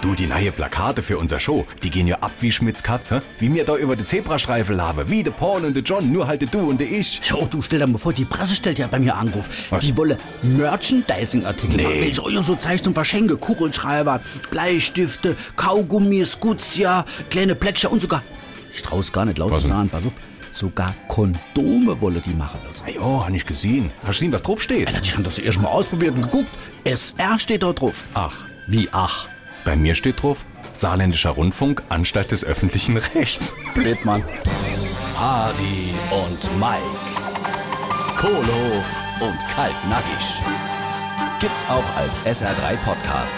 Du, die neue Plakate für unser Show, die gehen ja ab wie Schmitz Katz, hä? Wie mir da über die Zebrastreifen labe, wie der Porn und der John, nur halt du und der ich. So, du stell dir mal vor, die Presse stellt ja bei mir Anruf. Die wolle Merchandising-Artikel Nee. machen. Ich soll ja so Zeichnungen verschenke, Kugelschreiber, Bleistifte, Kaugummis, Guzia, kleine Pläckchen und sogar, ich trau's gar nicht laut Was zu sagen, pass auf, sogar Kondome wolle die machen lassen. Na jo, hab ich gesehen. Hast du gesehen, was drauf steht? Alter, die haben das erst mal ausprobiert und geguckt. SR steht da drauf. Ach, Wie ach? Bei mir steht drauf, Saarländischer Rundfunk, Anstalt des öffentlichen Rechts. Blöd, Mann. Hardy und Mike, Kohlhof und Kaltnackig. Gibt's auch als SR3 Podcast.